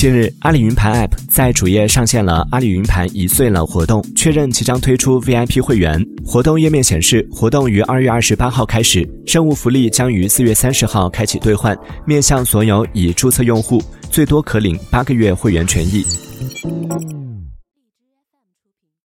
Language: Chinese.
近日，阿里云盘 App 在主页上线了“阿里云盘一岁了”活动，确认即将推出 VIP 会员。活动页面显示，活动于二月二十八号开始，任务福利将于四月三十号开启兑换，面向所有已注册用户，最多可领八个月会员权益。